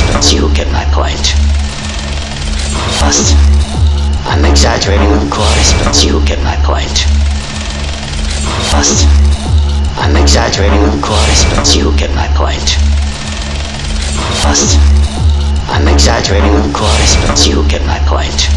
of but you get my point. Bust. I'm exaggerating, of course, but you get my point. Bust. I'm exaggerating, of course, but you get my point. Bust. I'm exaggerating, of course, but you get my point.